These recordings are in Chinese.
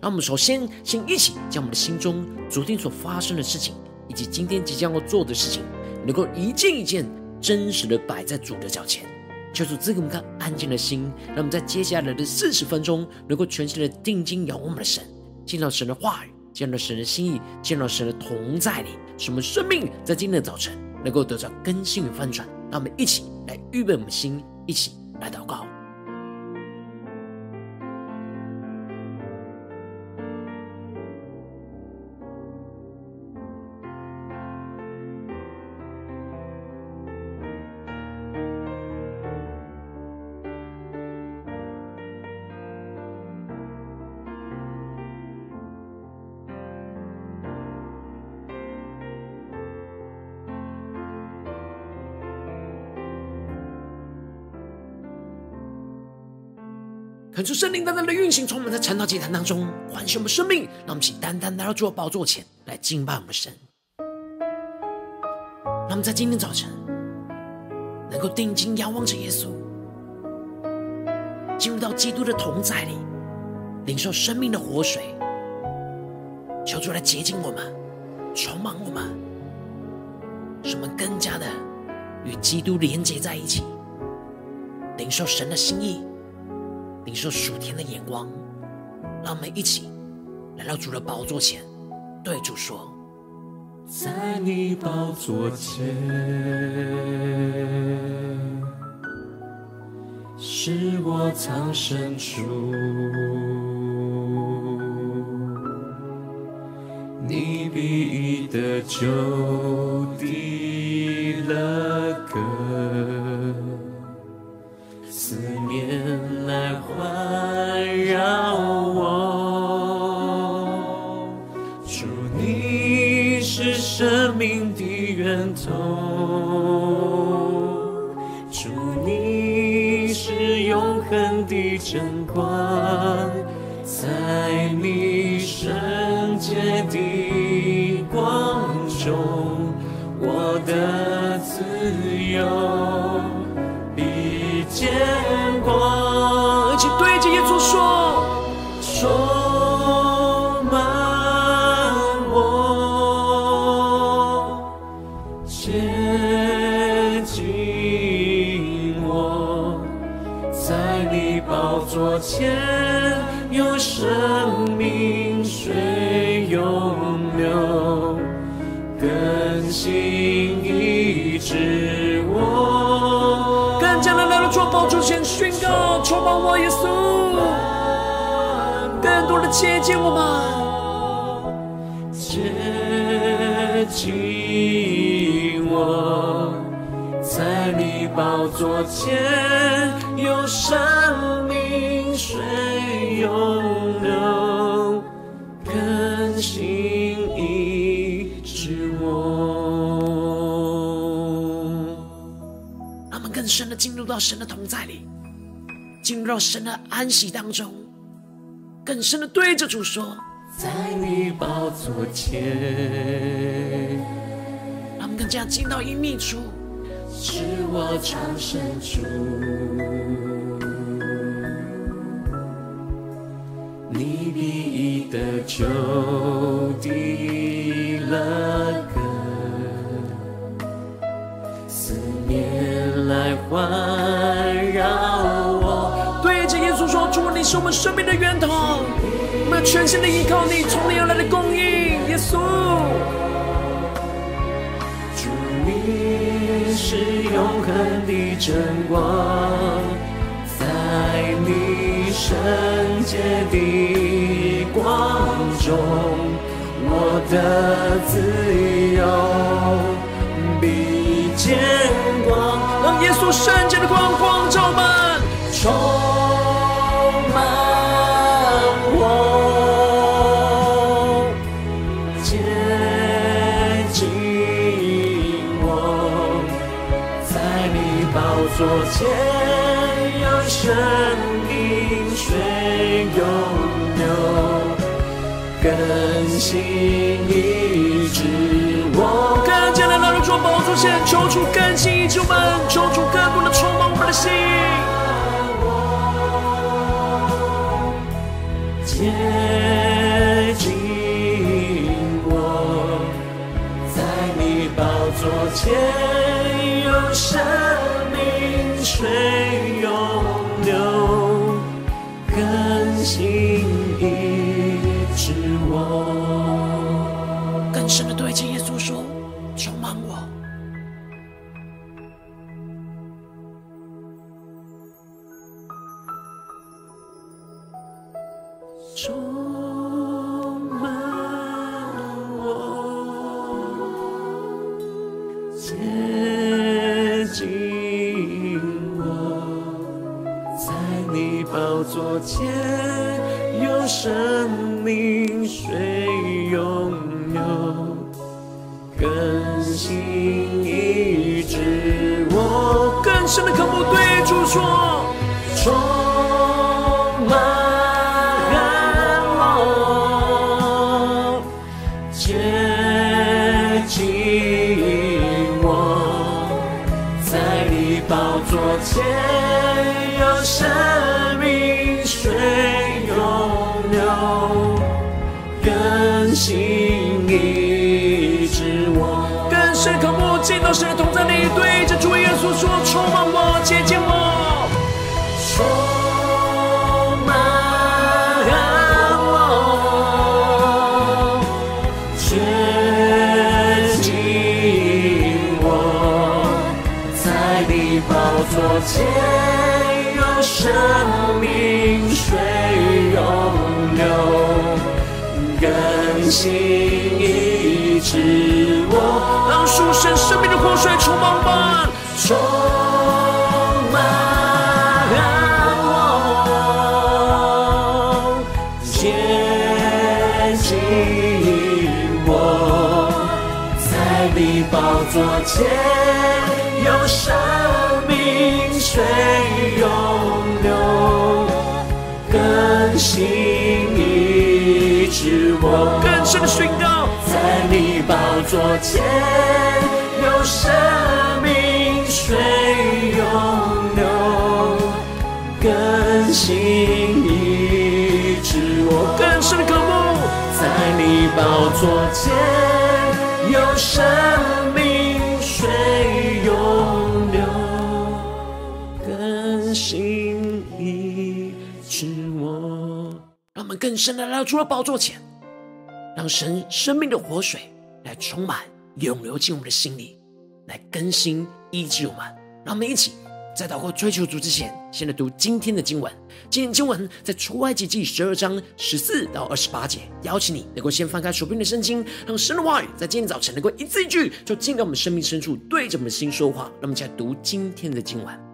让我们首先先一起将我们的心中昨天所发生的事情，以及今天即将要做的事情，能够一件一件真实的摆在主的脚前，求主赐给我们看安静的心，让我们在接下来的四十分钟，能够全心的定睛仰望我们的神，见到神的话语，见到神的心意，见到神的同在里，使我们生命在今天的早晨能够得到更新与翻转。让我们一起来预备我们的心，一起来祷告。恳求圣灵单单的运行，从我们在晨祷祭坛当中唤醒我们生命，让我们请单单来到主的宝座前来敬拜我们神。让我们在今天早晨能够定睛仰望着耶稣，进入到基督的同在里，领受生命的活水，求主来洁净我们，充满我们，使我们更加的与基督连接在一起，领受神的心意。领受属天的眼光，让我们一起来到主的宝座前，对主说：在你宝座前，是我藏身处，你必得救源头，主你是永恒的真光，宝座前有生命水涌流，更新医治我。他们更深的进入到神的同在里，进入到神的安息当中，更深的对着主说：在你宝座前，让我们更加进到隐秘处，是我藏身处，你必以得救的乐歌。来环绕我，对着耶稣说：“主，你是我们生命的源头，我们要全心的依靠你，从你而来的供应。”耶稣，是永恒的真光，在你圣洁的光中，我的自由必见光。让耶稣圣洁的光光照满，主宝座前，求主更新医治我们，求主更不能充满我们的心。接近我，在你宝座前有生更更新医治我。让属神生命的活水充满吧，充满我，接近我，在你宝座前有生命水涌流，更新你宝座前有生命水涌流，更新医治我。更深的渴慕，在你宝座前有生命水涌流，更新医治我。让我们更深的来到主的宝座前，让神生命的活水来充满、涌流进我们的心里，来更新、医治我们。让我们一起在祷告追求主之前，先来读今天的经文。今天经文在出埃及记十二章十四到二十八节。邀请你能够先翻开手边的圣经，让神的话语在今天早晨能够一字一句，就进到我们生命深处，对着我们的心说话。让我们来读今天的经文。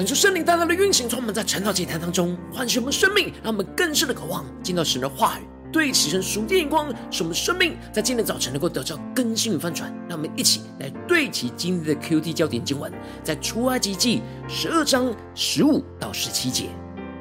恳求圣灵大大的运行，从我们在晨祷祭坛当中唤醒我们生命，让我们更深的渴望见到神的话语，对齐神属天眼光，使我们生命在今天早晨能够得到更新与翻转。让我们一起来对齐今天的 QT 焦点经文，在出埃及记十二章十五到十七节：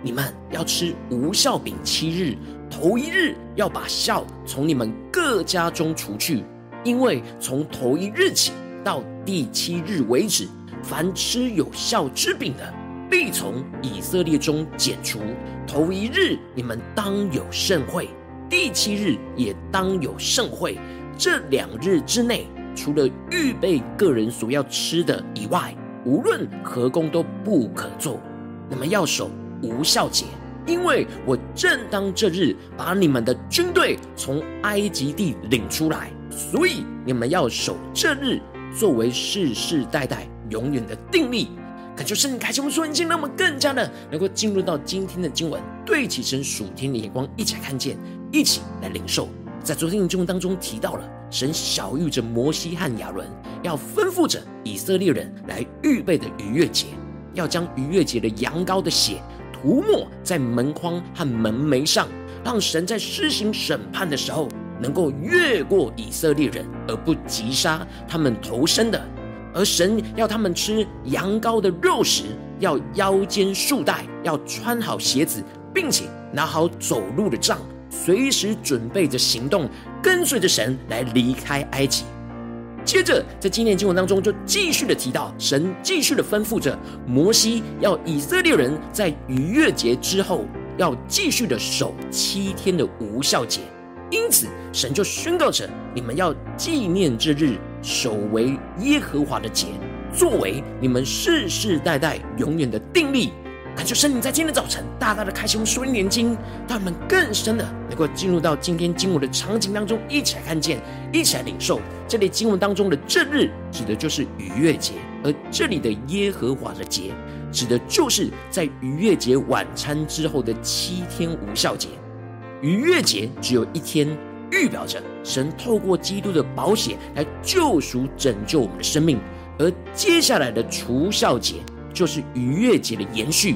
你们要吃无酵饼七日，头一日要把酵从你们各家中除去，因为从头一日起到第七日为止。凡吃有酵之饼的，必从以色列中剪除。头一日你们当有盛会，第七日也当有盛会。这两日之内，除了预备个人所要吃的以外，无论何工都不可做。你们要守无酵节，因为我正当这日把你们的军队从埃及地领出来，所以你们要守这日，作为世世代代。永远的定力，恳求圣灵开启我们属灵眼，让我们更加的能够进入到今天的经文，对起神属天的眼光，一起来看见，一起来领受。在昨天的经文当中提到了，神晓諭着摩西和亚伦，要吩咐着以色列人来预备的逾越节，要将逾越节的羊羔的血涂抹在门框和门楣上，让神在施行审判的时候，能够越过以色列人，而不击杀他们头身的。而神要他们吃羊羔的肉食，要腰间束带，要穿好鞋子，并且拿好走路的杖，随时准备着行动，跟随着神来离开埃及。接着，在今天经文当中，就继续的提到，神继续的吩咐着摩西，要以色列人在逾越节之后，要继续的守七天的无酵节。因此，神就宣告着：你们要纪念这日。守为耶和华的节，作为你们世世代代永远的定力。感谢圣灵在今天早晨大大的开启我们属灵眼睛，让我们更深的能够进入到今天经文的场景当中，一起来看见，一起来领受。这里经文当中的这日，指的就是逾越节；而这里的耶和华的节，指的就是在逾越节晚餐之后的七天无效节。逾越节只有一天。预表着神透过基督的宝血来救赎、拯救我们的生命，而接下来的除酵节就是逾越节的延续，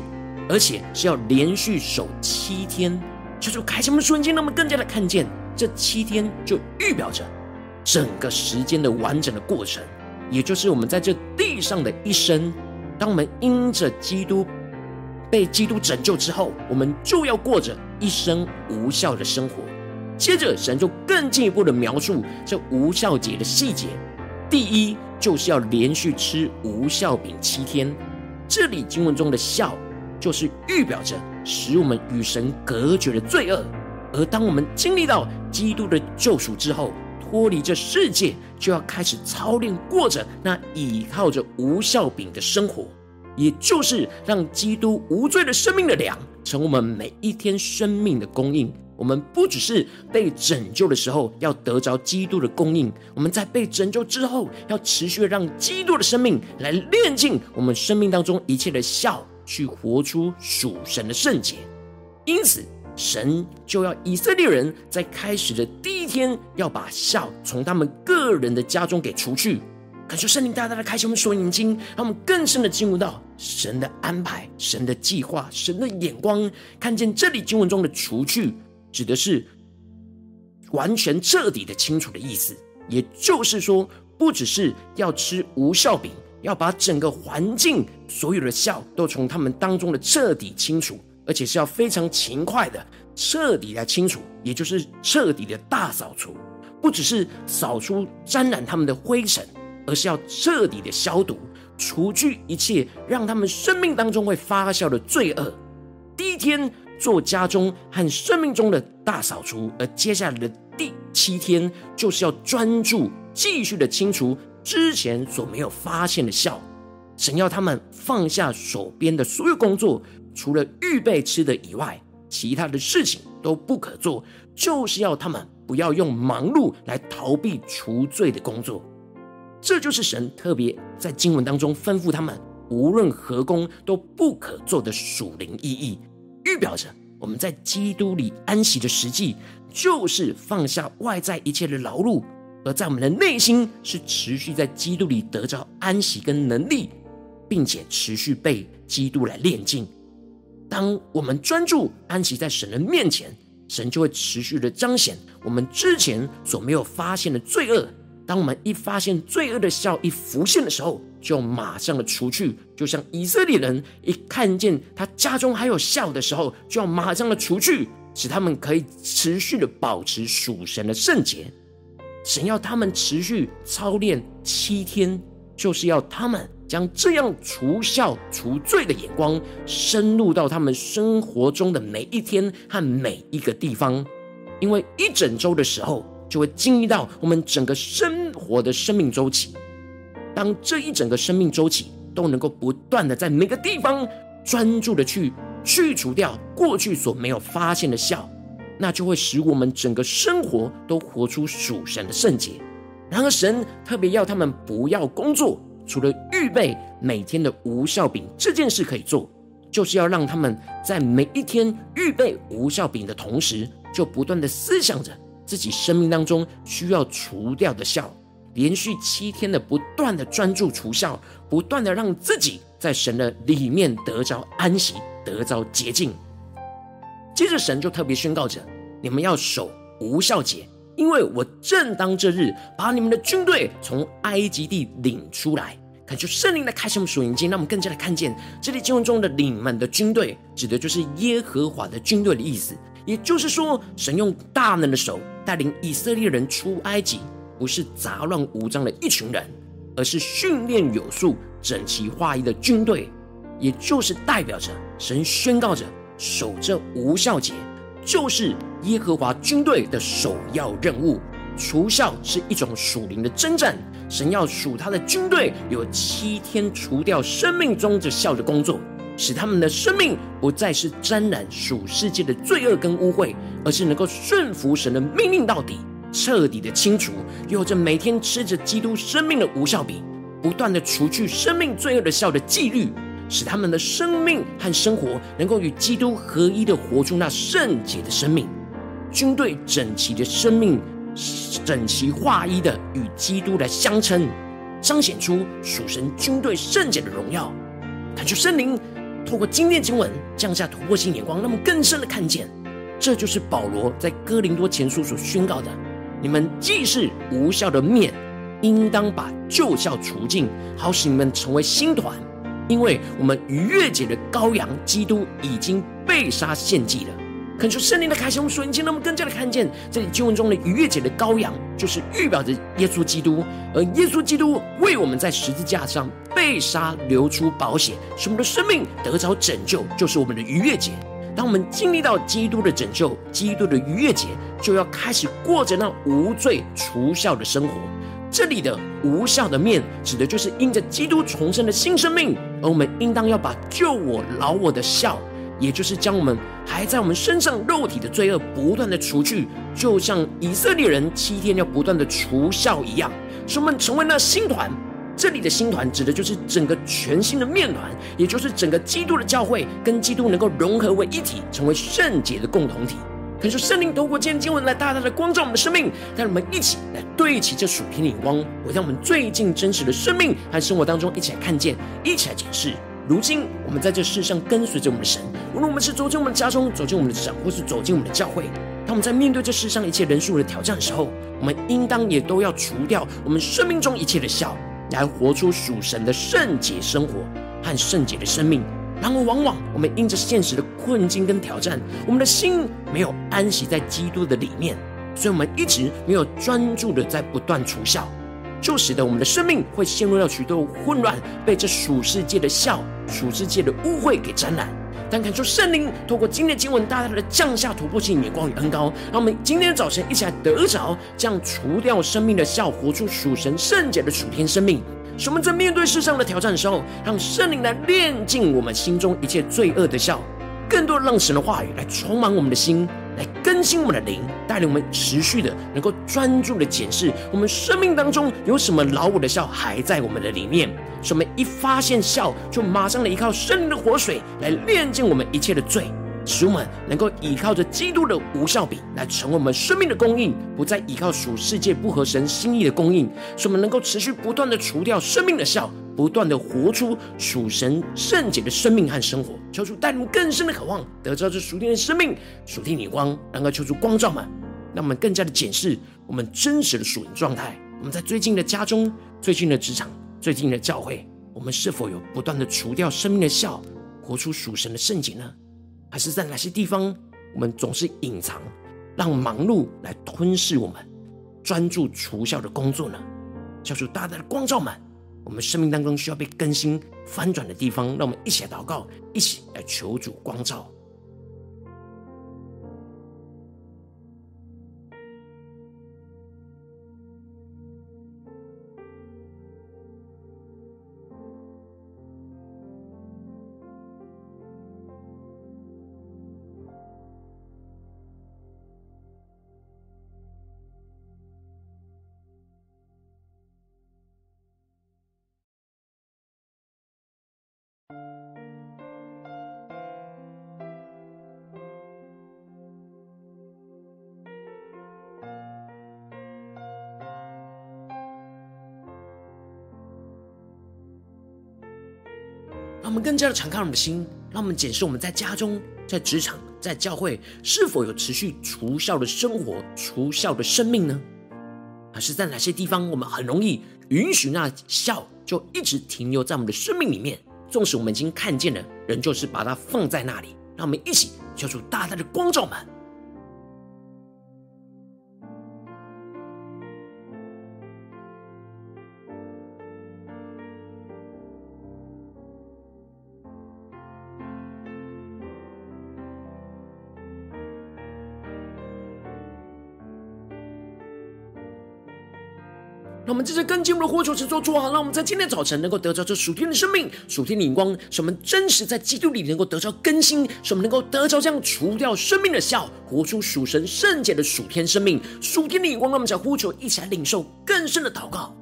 而且是要连续守七天。就是开启我们的瞬间，让我们更加的看见这七天就预表着整个时间的完整的过程，也就是我们在这地上的一生。当我们因着基督被基督拯救之后，我们就要过着一生无效的生活。接着，神就更进一步的描述这无效节的细节。第一，就是要连续吃无效饼七天。这里经文中的效，就是预表着使我们与神隔绝的罪恶。而当我们经历到基督的救赎之后，脱离这世界，就要开始操练过着那倚靠着无效饼的生活，也就是让基督无罪的生命的粮，成我们每一天生命的供应。我们不只是被拯救的时候要得着基督的供应，我们在被拯救之后，要持续让基督的生命来炼净我们生命当中一切的酵，去活出属神的圣洁。因此，神就要以色列人在开始的第一天，要把孝从他们个人的家中给除去。感谢圣灵大大的开启我们属灵眼睛，让我们更深的进入到神的安排、神的计划、神的眼光，看见这里经文中的除去。指的是完全彻底的清除的意思，也就是说，不只是要吃无效饼，要把整个环境所有的效都从他们当中的彻底清除，而且是要非常勤快的彻底来清除，也就是彻底的大扫除，不只是扫出沾染他们的灰尘，而是要彻底的消毒，除去一切让他们生命当中会发酵的罪恶。第一天。做家中和生命中的大扫除，而接下来的第七天，就是要专注继续的清除之前所没有发现的笑。神要他们放下手边的所有工作，除了预备吃的以外，其他的事情都不可做，就是要他们不要用忙碌来逃避除罪的工作。这就是神特别在经文当中吩咐他们，无论何工都不可做的属灵意义。预表着我们在基督里安息的实际，就是放下外在一切的劳碌，而在我们的内心是持续在基督里得着安息跟能力，并且持续被基督来炼净。当我们专注安息在神的面前，神就会持续的彰显我们之前所没有发现的罪恶。当我们一发现罪恶的笑一浮现的时候，就马上的除去。就像以色列人一看见他家中还有笑的时候，就要马上的除去，使他们可以持续的保持属神的圣洁。神要他们持续操练七天，就是要他们将这样除笑除罪的眼光，深入到他们生活中的每一天和每一个地方。因为一整周的时候，就会经历到我们整个生活的生命周期。当这一整个生命周期都能够不断的在每个地方专注的去去除掉过去所没有发现的笑。那就会使我们整个生活都活出属神的圣洁。然而，神特别要他们不要工作，除了预备每天的无效饼这件事可以做，就是要让他们在每一天预备无效饼的同时，就不断的思想着自己生命当中需要除掉的酵，连续七天的不断的专注除酵，不断的让自己在神的里面得着安息，得着洁净。接着，神就特别宣告着：“你们要守无酵节，因为我正当这日把你们的军队从埃及地领出来。”恳求圣灵来开启我们属灵经，让我们更加的看见这里经文中的“你们的军队”指的就是耶和华的军队的意思。也就是说，神用大能的手带领以色列人出埃及，不是杂乱无章的一群人，而是训练有素、整齐划一的军队。也就是代表着神宣告着。守这无酵节，就是耶和华军队的首要任务。除酵是一种属灵的征战，神要属他的军队有七天除掉生命中的酵的工作，使他们的生命不再是沾染属世界的罪恶跟污秽，而是能够顺服神的命令到底，彻底的清除，有着每天吃着基督生命的无效饼，不断的除去生命罪恶的效的纪律。使他们的生命和生活能够与基督合一的活出那圣洁的生命，军队整齐的生命，整齐划一的与基督来相称，彰显出属神军队圣洁的荣耀。感谢圣灵透过今天经文降下突破性眼光，那么更深的看见，这就是保罗在哥林多前书所宣告的：你们既是无效的面，应当把旧酵除尽，好使你们成为新团。因为我们逾越节的羔羊基督已经被杀献祭了，恳求圣灵的开启，我们属灵经，让我们更加的看见这里经文中的逾越节的羔羊，就是预表着耶稣基督，而耶稣基督为我们在十字架上被杀，流出宝血，使我们的生命得着拯救，就是我们的逾越节。当我们经历到基督的拯救，基督的逾越节，就要开始过着那无罪除酵的生活。这里的无效的面，指的就是因着基督重生的新生命，而我们应当要把救我、老我的酵，也就是将我们还在我们身上肉体的罪恶不断的除去，就像以色列人七天要不断的除酵一样，使我们成为那新团。这里的新团指的就是整个全新的面团，也就是整个基督的教会跟基督能够融合为一体，成为圣洁的共同体。可是圣灵透过今天经文来大大的光照我们的生命，让我们一起来对齐这属天的眼光，回到我们最近真实的生命和生活当中，一起来看见，一起来解释。如今我们在这世上跟随着我们的神，无论我们是走进我们的家中，走进我们的职场，或是走进我们的教会，当我们在面对这世上一切人数的挑战的时候，我们应当也都要除掉我们生命中一切的笑，来活出属神的圣洁生活和圣洁的生命。然而，往往我们因着现实的困境跟挑战，我们的心没有安息在基督的里面，所以我们一直没有专注的在不断除笑，就使得我们的生命会陷入到许多混乱，被这属世界的笑、属世界的污秽给沾染。但感受圣灵透过今天的经文，大大的降下突破性眼光与恩高，让我们今天的早晨一起来得着这样除掉生命的酵，活出属神圣洁的属天生命。使我们在面对世上的挑战的时候，让圣灵来炼尽我们心中一切罪恶的酵，更多让神的话语来充满我们的心，来更新我们的灵，带领我们持续的能够专注的检视我们生命当中有什么老我的笑还在我们的里面。使我们一发现笑，就马上的依靠圣灵的活水来炼净我们一切的罪。使我们能够依靠着基督的无效比来成为我们生命的供应，不再依靠属世界不合神心意的供应。使我们能够持续不断的除掉生命的效，不断的活出属神圣洁的生命和生活。求主带领我们更深的渴望，得着这属天的生命、属天的光，能够求出光照们，让我们更加的检视我们真实的属灵状态。我们在最近的家中、最近的职场、最近的教会，我们是否有不断的除掉生命的酵，活出属神的圣洁呢？还是在哪些地方，我们总是隐藏，让忙碌来吞噬我们，专注除效的工作呢？求主大大的光照们，我们生命当中需要被更新翻转的地方，让我们一起来祷告，一起来求主光照。更加的敞开我们的心，让我们检视我们在家中、在职场、在教会是否有持续除效的生活、除效的生命呢？还是在哪些地方我们很容易允许那笑就一直停留在我们的生命里面？纵使我们已经看见了，仍旧是把它放在那里。让我们一起求出大大的光照们。我们这次更进一步的呼求，神作主好，让我们在今天早晨能够得着这属天的生命、属天的荧光，使我们真实在基督里能够得着更新，使我们能够得着这样除掉生命的笑，活出属神圣洁的属天生命、属天的荧光。让我们在呼求，一起来领受更深的祷告。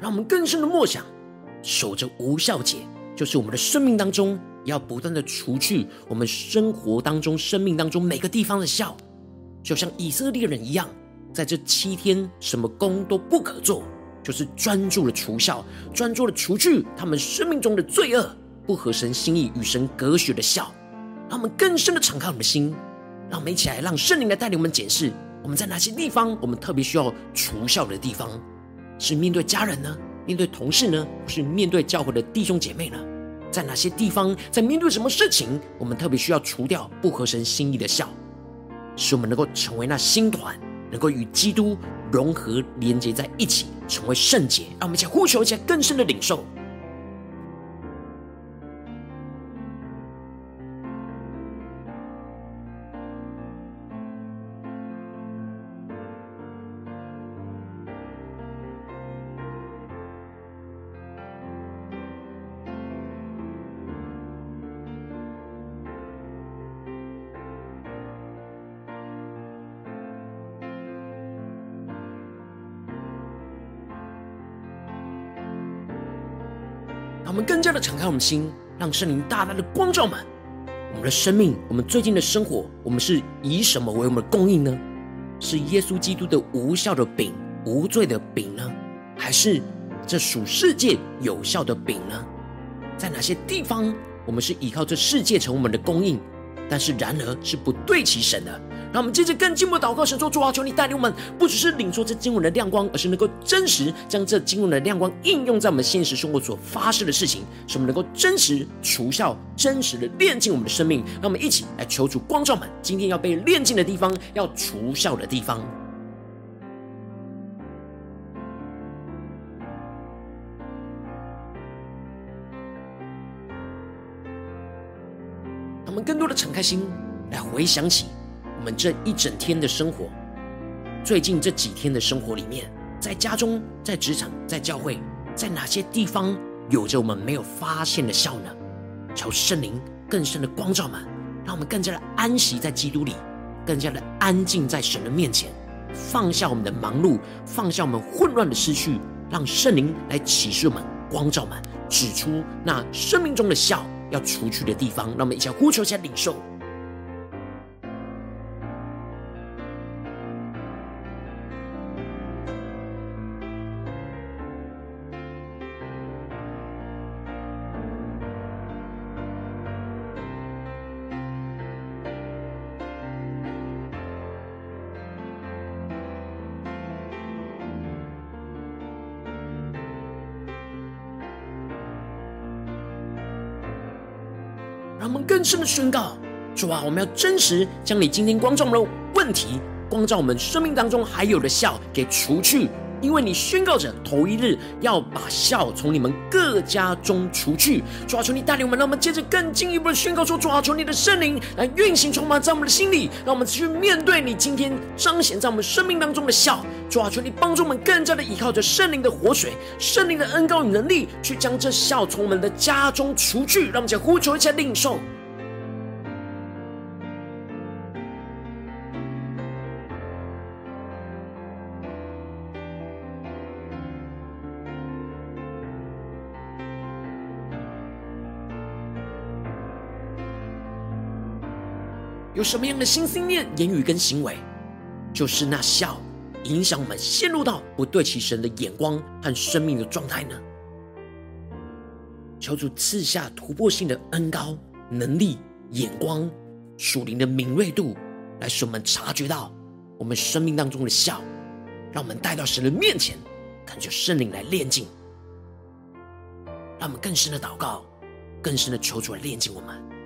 让我们更深的默想，守着无酵节，就是我们的生命当中要不断的除去我们生活当中、生命当中每个地方的笑，就像以色列人一样，在这七天什么工都不可做，就是专注的除笑，专注的除去他们生命中的罪恶、不合神心意、与神隔绝的笑。让我们更深的敞开我们的心，让我们一起来让圣灵来带领我们检视我们在哪些地方，我们特别需要除酵的地方。是面对家人呢？面对同事呢？或是面对教会的弟兄姐妹呢？在哪些地方，在面对什么事情，我们特别需要除掉不合神心意的笑，使我们能够成为那新团，能够与基督融合连接在一起，成为圣洁。让我们一起呼求，一起更深的领受。敞开我们心，让圣灵大大的光照们。我们的生命，我们最近的生活，我们是以什么为我们的供应呢？是耶稣基督的无效的饼、无罪的饼呢？还是这属世界有效的饼呢？在哪些地方，我们是依靠这世界成为我们的供应，但是然而是不对齐神的？让我们接着更进步祷告，神说：主啊，求你带领我们，不只是领受这经文的亮光，而是能够真实将这经文的亮光应用在我们现实生活所发生的事情，使我们能够真实除效，真实的炼尽我们的生命。让我们一起来求主光照们，今天要被炼尽的地方，要除效的地方。我们更多的敞开心来回想起我们这一整天的生活，最近这几天的生活里面，在家中、在职场、在教会，在哪些地方有着我们没有发现的笑呢？求圣灵更深的光照们，让我们更加的安息在基督里，更加的安静在神的面前，放下我们的忙碌，放下我们混乱的思绪，让圣灵来启示我们、光照们，指出那生命中的笑要除去的地方。让我们一起呼求，一下领受。让我们更深的宣告：主啊，我们要真实将你今天光照我们的问题，光照我们生命当中还有的笑给除去。因为你宣告着头一日要把笑从你们各家中除去。主啊，求你带领我们，让我们接着更进一步的宣告说：主啊，求你的圣灵来运行充满在我们的心里，让我们去面对你今天彰显在我们生命当中的笑。主啊，求你帮助我们更加的依靠着圣灵的活水、圣灵的恩膏与能力，去将这笑从我们的家中除去。让我们再呼求一下领受。有什么样的心、心念、言语跟行为，就是那笑影响我们陷入到不对齐神的眼光和生命的状态呢？求主赐下突破性的恩膏、能力、眼光、属灵的敏锐度，来使我们察觉到我们生命当中的笑，让我们带到神的面前，感觉圣灵来炼净，让我们更深的祷告，更深的求主来炼净我们。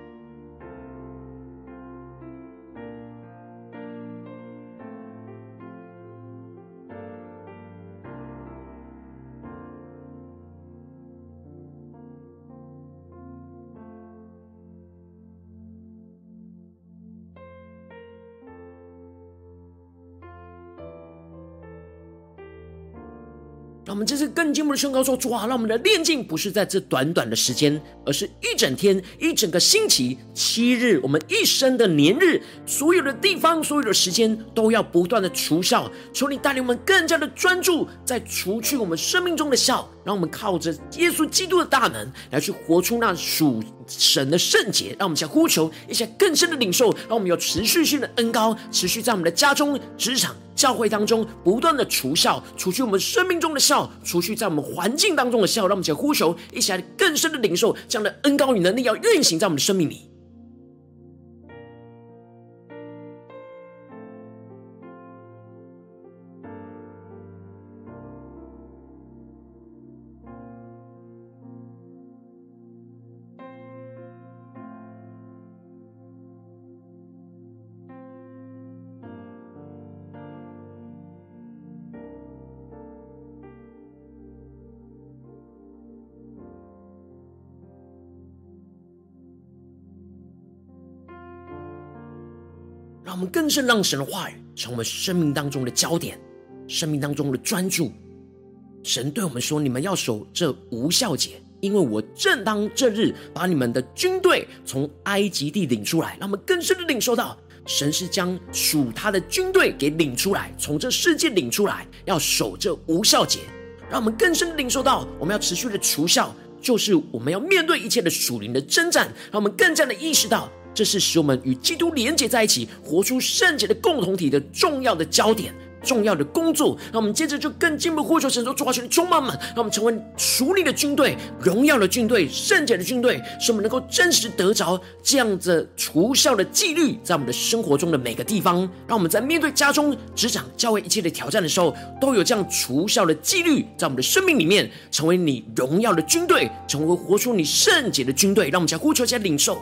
更进步的宣告说：主啊，让我们的炼净不是在这短短的时间，而是一整天、一整个星期、七日，我们一生的年日，所有的地方、所有的时间，都要不断的除笑。求你带领我们更加的专注，在除去我们生命中的笑。让我们靠着耶稣基督的大能，来去活出那属神的圣洁。让我们想呼求一些更深的领受，让我们有持续性的恩膏，持续在我们的家中、职场。教会当中不断的除笑，除去我们生命中的笑，除去在我们环境当中的效，让我们一起呼求，一起来更深的领受这样的恩高与能力，要运行在我们的生命里。让我们更深让神的话语成为生命当中的焦点，生命当中的专注。神对我们说：“你们要守这无效节，因为我正当这日把你们的军队从埃及地领出来。”让我们更深的领受到，神是将属他的军队给领出来，从这世界领出来，要守这无效节。让我们更深的领受到，我们要持续的除效，就是我们要面对一切的属灵的征战。让我们更加的意识到。这是使我们与基督连结在一起，活出圣洁的共同体的重要的焦点、重要的工作。那我们接着就更进一步呼求神说：“主啊，求你充满我们，让我们成为属灵的军队、荣耀的军队、圣洁的军队，使我们能够真实得着这样子除效的纪律，在我们的生活中的每个地方。让我们在面对家中、职场、教会一切的挑战的时候，都有这样除效的纪律，在我们的生命里面，成为你荣耀的军队，成为活出你圣洁的军队。让我们再呼求、再领受。”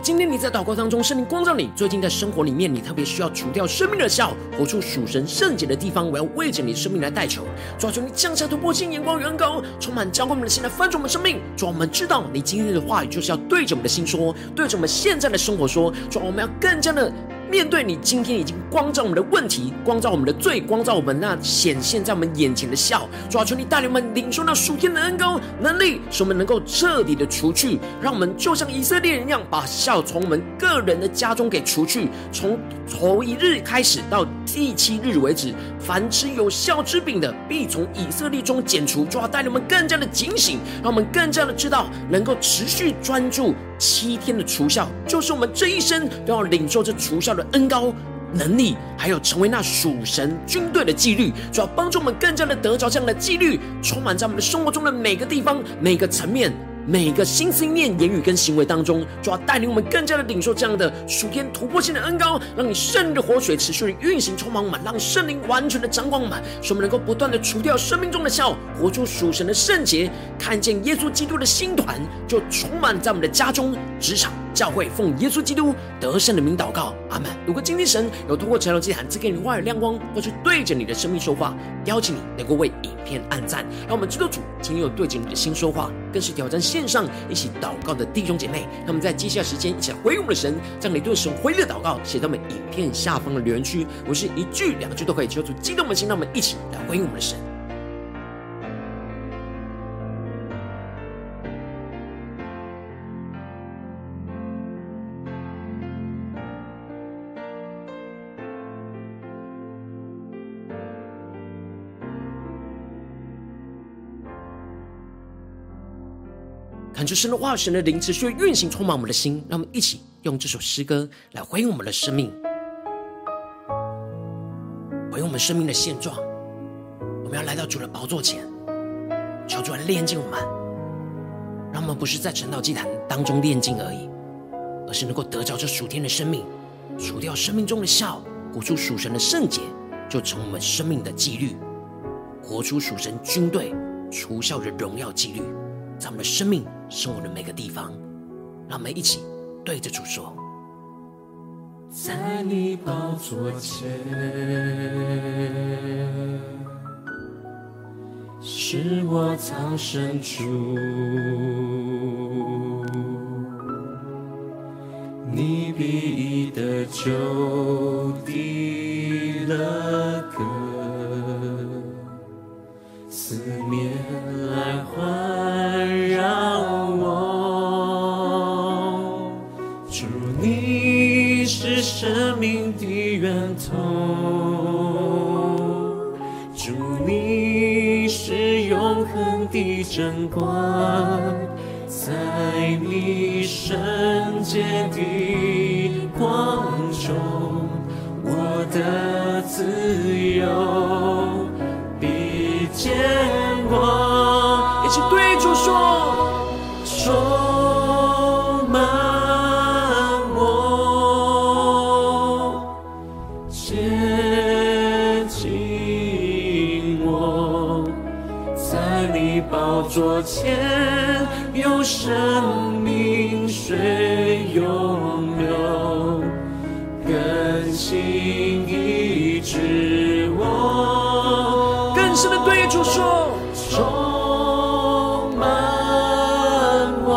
今天你在祷告当中，圣灵光照你，最近在生活里面，你特别需要除掉生命的笑，活出属神圣洁的地方，我要为着你的生命来代求，抓住你降下突破性眼光，远高，充满教灌我们的心来翻转我们生命。主，我们知道你今天的话语就是要对着我们的心说，对着我们现在的生活说，主，我们要更加的。面对你今天已经光照我们的问题，光照我们的罪，光照我们那显现在我们眼前的笑，主啊，求你带领我们领受那属天的恩膏能力，使我们能够彻底的除去，让我们就像以色列人一样，把笑从我们个人的家中给除去，从头一日开始到第七日为止，凡吃有笑之饼的，必从以色列中剪除。主啊，带领我们更加的警醒，让我们更加的知道，能够持续专注。七天的除效，就是我们这一生都要领受这除效的恩高能力，还有成为那属神军队的纪律，主要帮助我们更加的得着这样的纪律，充满在我们的生活中的每个地方、每个层面。每个心思念、言语跟行为当中，就要带领我们更加的领受这样的属天突破性的恩膏，让你圣灵的活水持续的运行充满满，让圣灵完全的掌管满，使我们能够不断的除掉生命中的酵，活出属神的圣洁，看见耶稣基督的星团就充满在我们的家中、职场、教会，奉耶稣基督得胜的名祷告，阿门。如果今天神有通过晨祷祭坛赐给你话语亮光，或是对着你的生命说话，邀请你能够为影片按赞，让我们知道主今天有对着你的心说话，更是挑战线上一起祷告的弟兄姐妹，那么在接下来时间一起回应我们的神，将你对神回应的祷告写在我们影片下方的留言区，我是一句两句都可以求主激动的心，让我们一起来回应我们的神。看着神的话，神的灵持续运行，充满我们的心。让我们一起用这首诗歌来回应我们的生命，回应我们生命的现状。我们要来到主的宝座前，求主来炼净我们，让我们不是在成道祭坛当中炼净而已，而是能够得着这属天的生命，除掉生命中的笑，活出属神的圣洁，就成我们生命的纪律，活出属神军队除酵的荣耀纪律。在我们的生命、生活的每个地方，让我们一起对着主说：在你宝座前，是我藏身处，你必得救的乐真光，主说，充满我，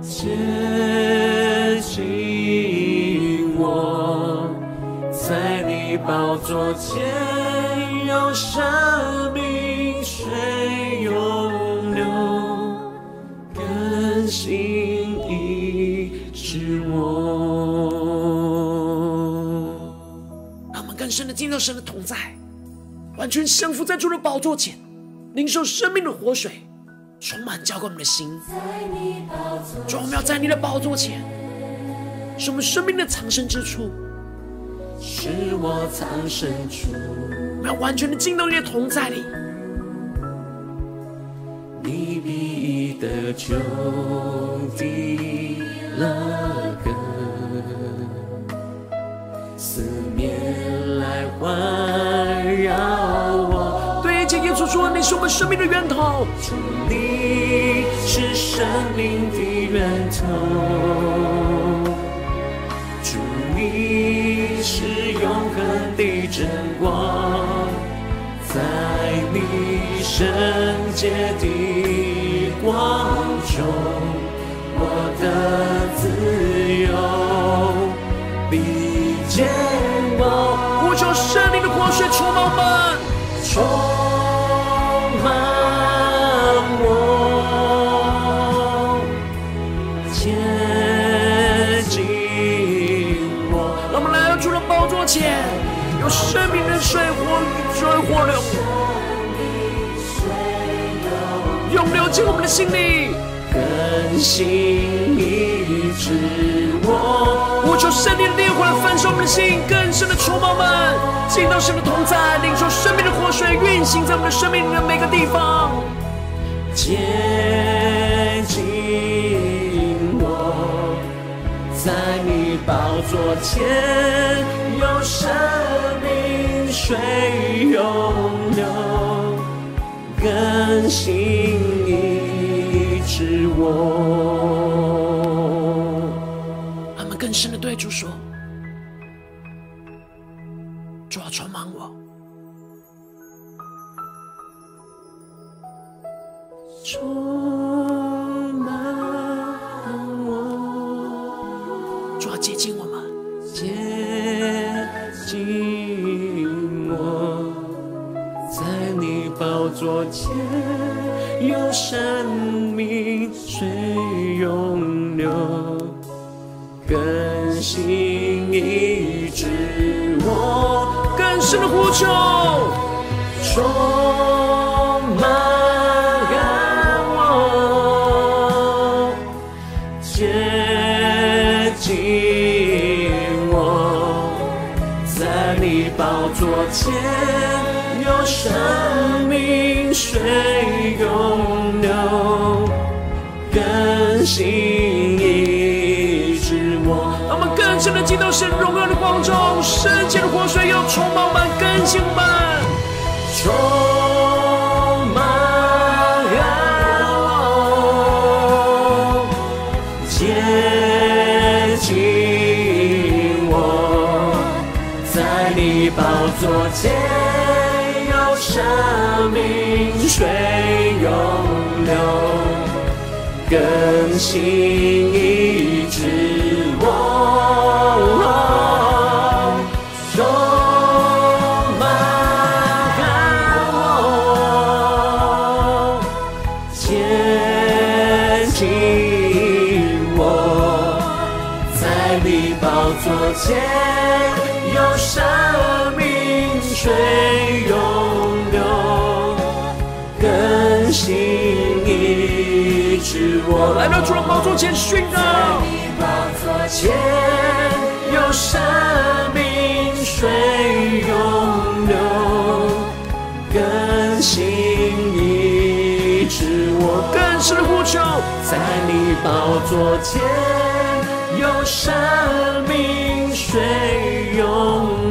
接近我，在你宝座前。完全降服在主的宝座前，领受生命的活水，充满浇灌我们的心。主，我们要在你的宝座前，是我们生命的藏身之处，是我藏身处，我们要完全的进到你的同在里。你必得救的乐是我们生命的源头，主，你是生命的源头，主，你是永恒的真光，在你圣洁的光中，我的自由我们的心里。更新医治我，呼求圣灵的烈火来焚烧我们的心，更深的触摸们，进到神的同在，领受生命的活水运行在我们的生命里的每个地方。接近我，在你宝座前有生命水涌流，更新我。他们更深的对主说：“主要充满我，命水涌流，更新一直我。让我们更深的进到神荣耀的光中，圣洁的活水要充满我们，更新我们。更新医治我。充满我，接近我，在你宝座前有生命水涌流，更新医治我。来到主的宝座前宣告，在你宝座前有生命水涌流，更新医治我。更深的呼求，在你宝座前有生命水涌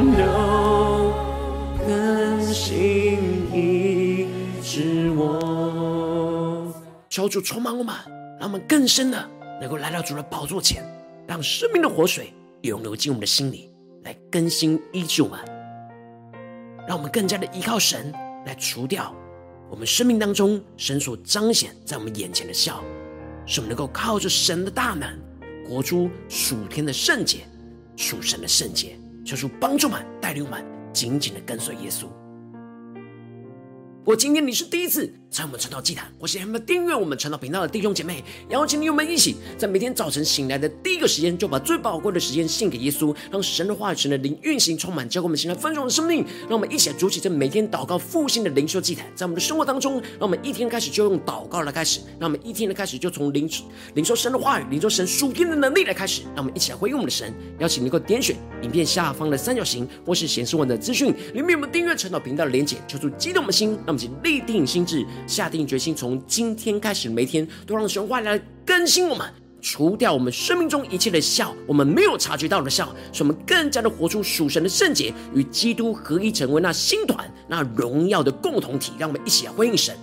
求主充满我们，让我们更深的能够来到主的宝座前，让生命的活水涌流进我们的心里，来更新医治我们，让我们更加的依靠神来除掉我们生命当中神所彰显在我们眼前的笑，使我们能够靠着神的大能，活出属天的圣洁，属神的圣洁。求主帮助我们，带领我们紧紧的跟随耶稣。我今天你是第一次在我们传道祭坛，我希望你们订阅我们传道频道的弟兄姐妹，邀请你我们一起在每天早晨醒来的第一个时间，就把最宝贵的时间献给耶稣，让神的话语、神的灵运行充满，教给我们现在丰盛的生命。让我们一起来筑起这每天祷告复兴的灵修祭坛，在我们的生活当中，让我们一天开始就用祷告来开始，让我们一天的开始就从领领受神的话语、领受神属天的能力来开始。让我们一起来回应我们的神，邀请你能够点选影片下方的三角形，或是显示我的资讯里面有我们订阅传道频道的连结，求主激动我们的心。我们请立定心智，下定决心，从今天开始，每天都让神话来更新我们，除掉我们生命中一切的笑，我们没有察觉到的笑，使我们更加的活出属神的圣洁，与基督合一，成为那新团、那荣耀的共同体。让我们一起来回应神。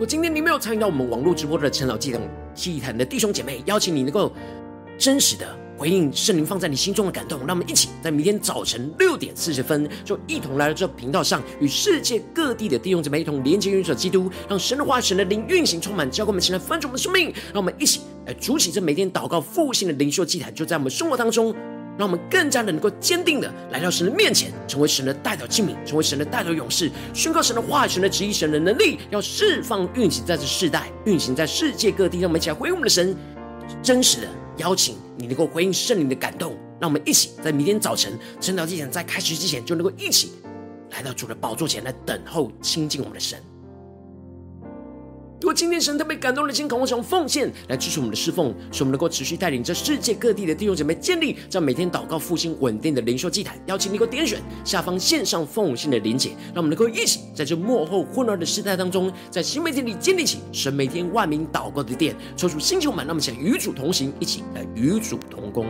果今天你没有参与到我们网络直播的陈老祭坛祭坛的弟兄姐妹，邀请你能够真实的回应圣灵放在你心中的感动，让我们一起在明天早晨六点四十分，就一同来到这频道上，与世界各地的弟兄姐妹一同连接、运转基督，让神的话、神的灵运行充满，教给我们，前来翻转我们的生命，让我们一起来筑起这每天祷告复兴的灵修祭坛，就在我们生活当中。让我们更加的能够坚定的来到神的面前，成为神的代表器皿，成为神的代表勇士，宣告神的话语、神的旨意、神的能力，要释放运行在这世代，运行在世界各地。让我们一起来回应我们的神，真实的邀请你能够回应圣灵的感动。让我们一起在明天早晨晨祷祭坛在开始之前，就能够一起来到主的宝座前来等候亲近我们的神。如果今天神特别感动的心，渴望从奉献来支持我们的侍奉，使我们能够持续带领着世界各地的弟兄姐妹建立这样每天祷告复兴稳定的灵修祭坛。邀请你给我点选下方线上奉献的连结，让我们能够一起在这幕后混乱的时代当中，在新媒体里建立起神每天万名祷告的殿，抽出星球满，那么，想与主同行，一起来与主同工。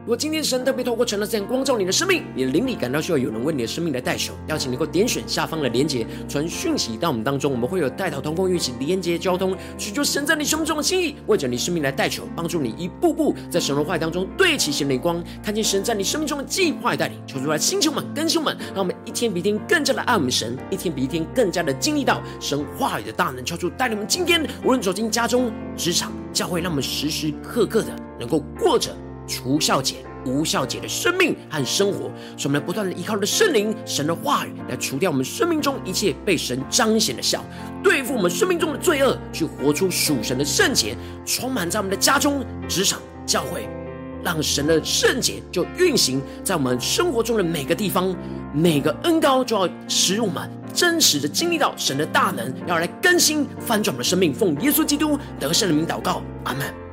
如果今天神特别透过晨祷这样光照你的生命，你的灵里感到需要有人为你的生命来代求，邀请你能够点选下方的连结，传讯息到我们当中，我们会有代祷同工一起连接交通，寻求神在你生命中的心意，为着你生命来代求，帮助你一步步在神的话语当中对齐神的光，看见神在你生命中的计划带领，求主来星球们更新们，让我们一天比一天更加的爱我们神，一天比一天更加的经历到神话语的大能，求主带领我们今天无论走进家中、职场、教会，让我们时时刻刻的能够过着。除酵节、无酵节的生命和生活，使我们来不断的依靠着圣灵、神的话语，来除掉我们生命中一切被神彰显的笑，对付我们生命中的罪恶，去活出属神的圣洁，充满在我们的家中、职场、教会，让神的圣洁就运行在我们生活中的每个地方，每个恩膏就要使我们真实的经历到神的大能，要来更新翻转我们的生命。奉耶稣基督得胜的名祷告，阿门。